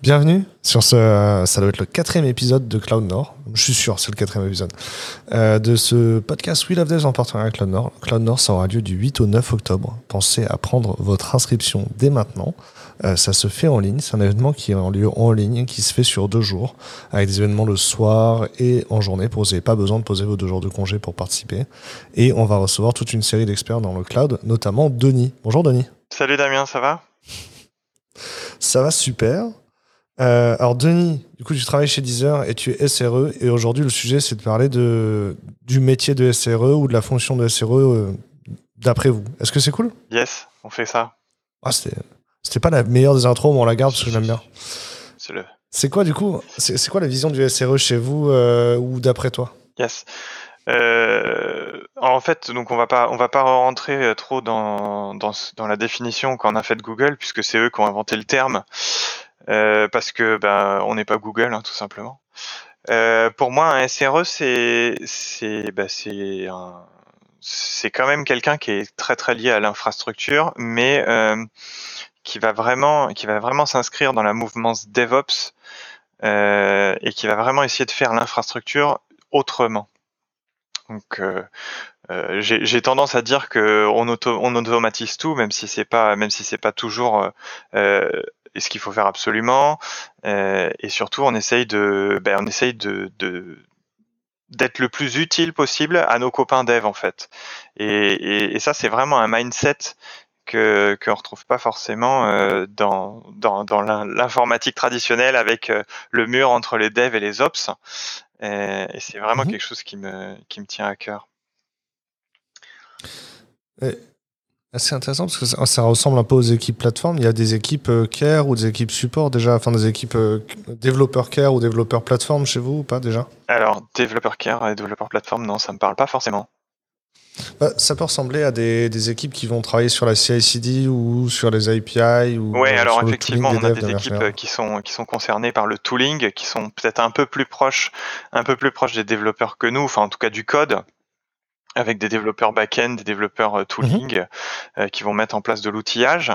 Bienvenue sur ce, ça doit être le quatrième épisode de Cloud Nord. Je suis sûr, c'est le quatrième épisode euh, de ce podcast We Love Devs en partenariat avec Cloud Nord. Cloud Nord, ça aura lieu du 8 au 9 octobre. Pensez à prendre votre inscription dès maintenant. Euh, ça se fait en ligne. C'est un événement qui en lieu en ligne, qui se fait sur deux jours, avec des événements le soir et en journée. Pour vous n'avez pas besoin de poser vos deux jours de congé pour participer. Et on va recevoir toute une série d'experts dans le cloud, notamment Denis. Bonjour Denis. Salut Damien, ça va? Ça va super. Euh, alors Denis, du coup tu travailles chez Deezer et tu es SRE et aujourd'hui le sujet c'est de parler de, du métier de SRE ou de la fonction de SRE euh, d'après vous. Est-ce que c'est cool? Yes, on fait ça. Ah, c'était pas la meilleure des intros mais on la garde parce que j'aime bien. C'est le... C'est quoi du coup C'est quoi la vision du SRE chez vous euh, ou d'après toi? Yes. en fait, donc on va pas on va pas rentrer trop dans, dans, dans la définition qu'on a faite Google puisque c'est eux qui ont inventé le terme. Euh, parce que ben on n'est pas Google hein, tout simplement. Euh, pour moi, un SRE c'est c'est ben, c'est c'est quand même quelqu'un qui est très très lié à l'infrastructure, mais euh, qui va vraiment qui va vraiment s'inscrire dans la mouvance DevOps euh, et qui va vraiment essayer de faire l'infrastructure autrement. Donc euh, euh, j'ai tendance à dire que on, auto, on automatise tout, même si c'est pas même si c'est pas toujours et ce qu'il faut faire absolument. Euh, et surtout, on essaye de, ben, on essaye de, d'être le plus utile possible à nos copains dev en fait. Et, et, ça, c'est vraiment un mindset que qu'on retrouve pas forcément euh, dans dans, dans l'informatique traditionnelle avec euh, le mur entre les devs et les ops. Et, c'est vraiment mhm. quelque chose qui me qui me tient à cœur. C'est intéressant parce que ça, ressemble un peu aux équipes plateforme. Il y a des équipes euh, care ou des équipes support déjà, enfin des équipes euh, développeurs care ou développeurs plateforme chez vous ou pas déjà? Alors, développeur care et développeur plateforme, non, ça me parle pas forcément. Bah, ça peut ressembler à des, équipes qui vont travailler sur la CI/CD ou sur les API. Ou oui, alors effectivement, on a des équipes qui sont qui sont concernées par le tooling, qui sont peut-être un peu plus proches, un peu plus proches des développeurs que nous, enfin en tout cas du code avec des développeurs back-end, des développeurs euh, tooling mhm. euh, qui vont mettre en place de l'outillage.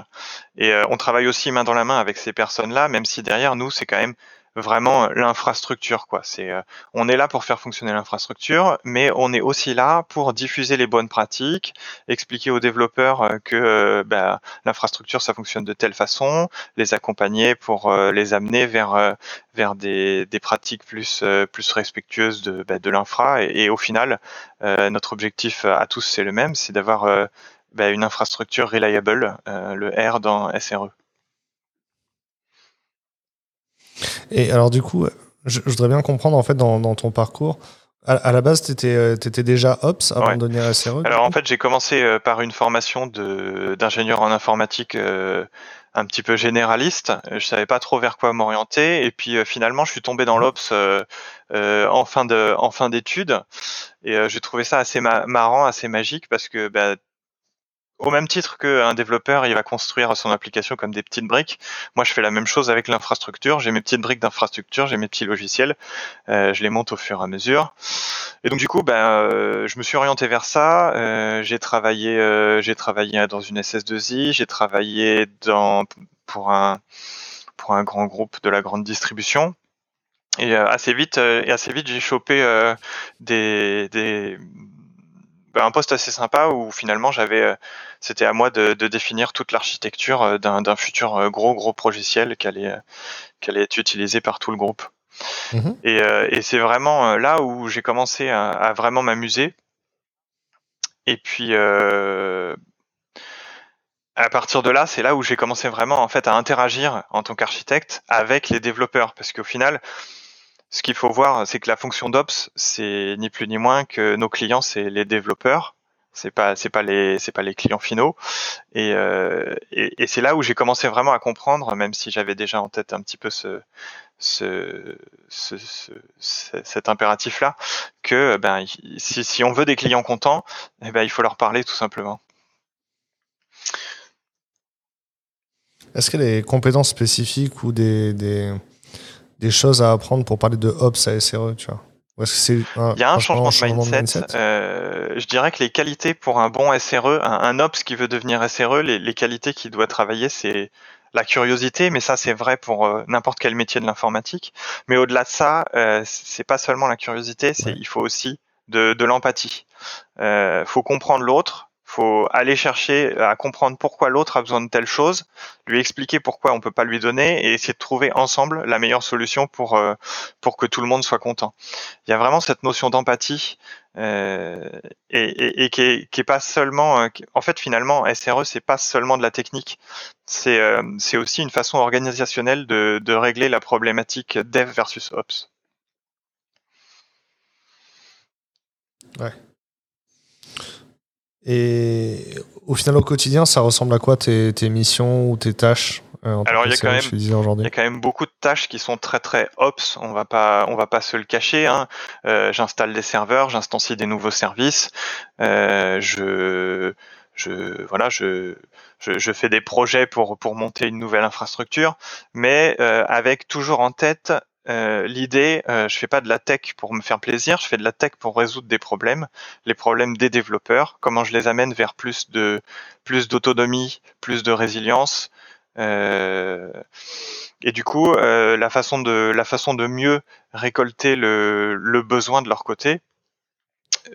Et euh, on travaille aussi main dans la main avec ces personnes-là, même si derrière nous, c'est quand même vraiment l'infrastructure quoi. C'est on est là pour faire fonctionner l'infrastructure, mais on est aussi là pour diffuser les bonnes pratiques, expliquer aux développeurs que bah, l'infrastructure ça fonctionne de telle façon, les accompagner pour les amener vers vers des, des pratiques plus plus respectueuses de bah, de l'infra et, au final notre objectif à tous c'est le même, c'est d'avoir bah, une infrastructure reliable, le R dans SRE. Et alors, du coup, je, voudrais bien comprendre, en fait, dans, ton parcours, à, la base, tu étais, euh, déjà Ops avant de devenir SRE Alors, en fait, j'ai commencé euh, par une formation d'ingénieur en informatique euh, un petit peu généraliste. Je savais pas trop vers quoi m'orienter. Et puis, finalement, je suis tombé dans l'Ops en fin de en fin d'études. Et j'ai trouvé ça assez marrant, assez magique, parce que bah, au même titre qu'un développeur, il va construire son application comme des petites briques. Moi, je fais la même chose avec l'infrastructure. J'ai mes petites briques d'infrastructure, j'ai mes petits logiciels. Euh, je les monte au fur et à mesure. Et donc, du coup, ben, euh, je me suis orienté vers ça. Euh, j'ai travaillé, j'ai travaillé dans une SS2I. J'ai travaillé dans pour un pour un grand groupe de la grande distribution. Et assez vite, et assez vite, j'ai chopé des, des un poste assez sympa où finalement j'avais, euh, c'était à moi de, définir toute l'architecture euh, d'un futur euh, gros gros logiciel qui allait, qui allait être utilisé par tout le groupe. Mmh et, c'est vraiment là où j'ai commencé à, vraiment m'amuser. Et puis à partir de là, c'est là où j'ai commencé vraiment en fait à interagir en tant qu'architecte avec les développeurs, parce qu'au final, ce qu'il faut voir, c'est que la fonction d'Ops, c'est ni plus ni moins que nos clients, c'est les développeurs. C'est pas, c'est pas les, c'est pas les clients finaux. Et, euh, c'est là où j'ai commencé vraiment à comprendre, même si j'avais déjà en tête un petit peu ce, ce, ce, cet impératif-là, que ben, si, si, on veut des clients contents, eh ben, il faut leur parler tout simplement. Est-ce qu'il y a des compétences spécifiques ou des, des des choses à apprendre pour parler de Ops à SRE, tu vois il y a un, changement, de mindset. Euh, je dirais que les qualités pour un bon SRE, un, Ops qui veut devenir SRE, les, qualités qu'il doit travailler, c'est la curiosité, mais ça c'est vrai pour euh, n'importe quel métier de l'informatique. Mais au-delà de ça, euh, c'est pas seulement la curiosité, c'est il faut aussi de, de l'empathie. Euh, faut comprendre l'autre, faut aller chercher à comprendre pourquoi l'autre a besoin de telle chose, lui expliquer pourquoi on peut pas lui donner et essayer de trouver ensemble la meilleure solution pour euh, pour que tout le monde soit content. Il y a vraiment cette notion d'empathie euh, et, qui, est, pas seulement euh, en fait finalement SRE c'est pas seulement de la technique, c'est c'est aussi une façon organisationnelle de, de régler la problématique dev versus ops. Ouais. Et au final, au quotidien, ça ressemble à quoi tes, tes missions ou tes tâches euh, Alors il y a quand même, il y a quand même beaucoup de tâches qui sont très très ops. On va pas, on va pas se le cacher. Hein. Euh, j'installe des serveurs, j'instancie des nouveaux services. Euh, je, je, voilà, je, je, je, fais des projets pour pour monter une nouvelle infrastructure, mais euh, avec toujours en tête euh, l'idée, euh, je fais pas de la tech pour me faire plaisir, je fais de la tech pour résoudre des problèmes, les problèmes des développeurs, comment je les amène vers plus de plus d'autonomie, plus de résilience. Euh, et du coup, euh, la façon de la façon de mieux récolter le, le besoin de leur côté,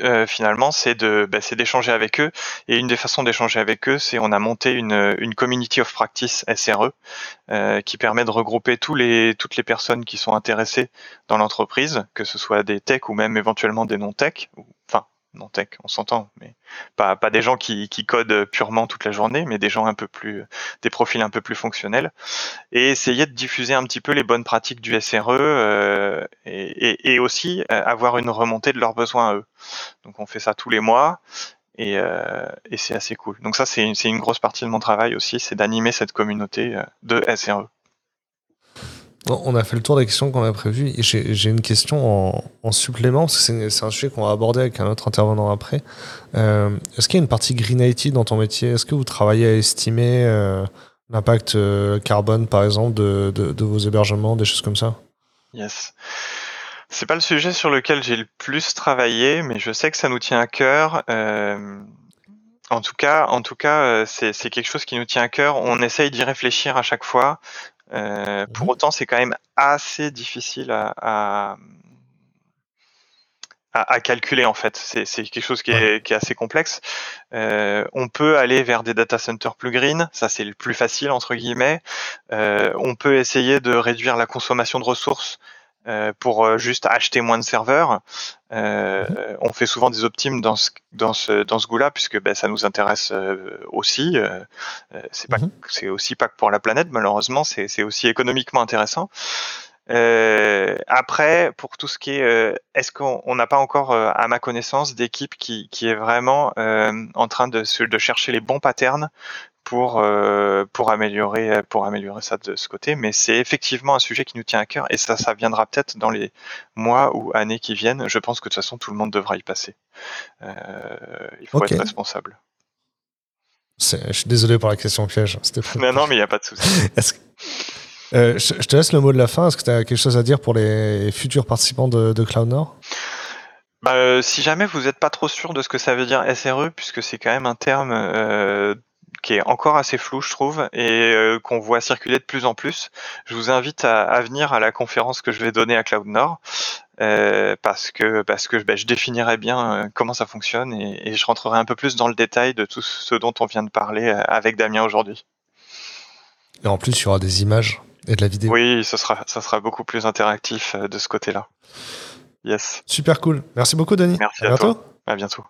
euh, finalement, c'est de, bah, c'est d'échanger avec eux. Et une des façons d'échanger avec eux, c'est on a monté une, une community of practice SRE euh, qui permet de regrouper tous les, toutes les personnes qui sont intéressées dans l'entreprise, que ce soit des techs ou même éventuellement des non-tech, enfin non tech, on s'entend, mais pas, des gens qui, codent purement toute la journée, mais des gens un peu plus, des profils un peu plus fonctionnels, et essayer de diffuser un petit peu les bonnes pratiques du SRE euh, et, aussi euh, avoir une remontée de leurs besoins à eux. Donc on fait ça tous les mois. Et, euh, c'est assez cool. Donc ça, c'est une, grosse partie de mon travail aussi, c'est d'animer cette communauté de SRE. On a fait le tour des questions qu'on a prévues. J'ai une question en, en supplément, parce que c'est un sujet qu'on va aborder avec un autre intervenant après. Euh, Est-ce qu'il y a une partie Green IT dans ton métier? Est-ce que vous travaillez à estimer euh, l'impact euh, carbone, par exemple, de, vos hébergements, des choses comme ça? Yes. C'est pas le sujet sur lequel j'ai le plus travaillé, mais je sais que ça nous tient à cœur. En tout cas, en tout cas, c'est quelque chose qui nous tient à cœur. On essaye d'y réfléchir à chaque fois. Euh, pour mmh. autant, c'est quand même assez difficile à, à, à calculer en fait. C'est quelque chose qui est, qui est assez complexe. Euh, on peut aller vers des data centers plus green, ça c'est le plus facile entre guillemets. Euh, on peut essayer de réduire la consommation de ressources euh, pour euh, juste acheter moins de serveurs. Euh, mhm. on fait souvent des optimes dans ce dans ce dans ce goût-là puisque ben, ça nous intéresse euh, aussi. C'est pas mhm. c'est aussi pas que pour la planète malheureusement, c'est c'est aussi économiquement intéressant. après, pour tout ce qui est, est-ce qu'on n'a pas encore, à ma connaissance, d'équipe qui, qui est vraiment en train de, de chercher les bons patterns pour euh, pour améliorer pour améliorer ça de ce côté mais c'est effectivement un sujet qui nous tient à cœur et ça ça viendra peut-être dans les mois ou années qui viennent. Je pense que de toute façon tout le monde devra y passer. Euh, il faut okay. être responsable. Je suis désolé pour la question piège non non mais il n'y a pas de souci. Euh, je, je, te laisse le mot de la fin. Est-ce que tu as quelque chose à dire pour les futurs participants de, de Cloud Nord? Bah, euh, si jamais vous n'êtes pas trop sûr de ce que ça veut dire SRE, puisque c'est quand même un terme euh, qui est encore assez flou, je trouve, et euh, qu'on voit circuler de plus en plus. Je vous invite à, à, venir à la conférence que je vais donner à Cloud Nord, euh, parce que parce que ben, je définirai bien euh, comment ça fonctionne et, et, je rentrerai un peu plus dans le détail de tout ce dont on vient de parler avec Damien aujourd'hui. Et en plus, il y aura des images et de la vidéo. Oui, ce sera ça sera beaucoup plus interactif de ce côté-là. Yes. Super cool. Merci beaucoup, Denis. Merci à. Toi. À bientôt.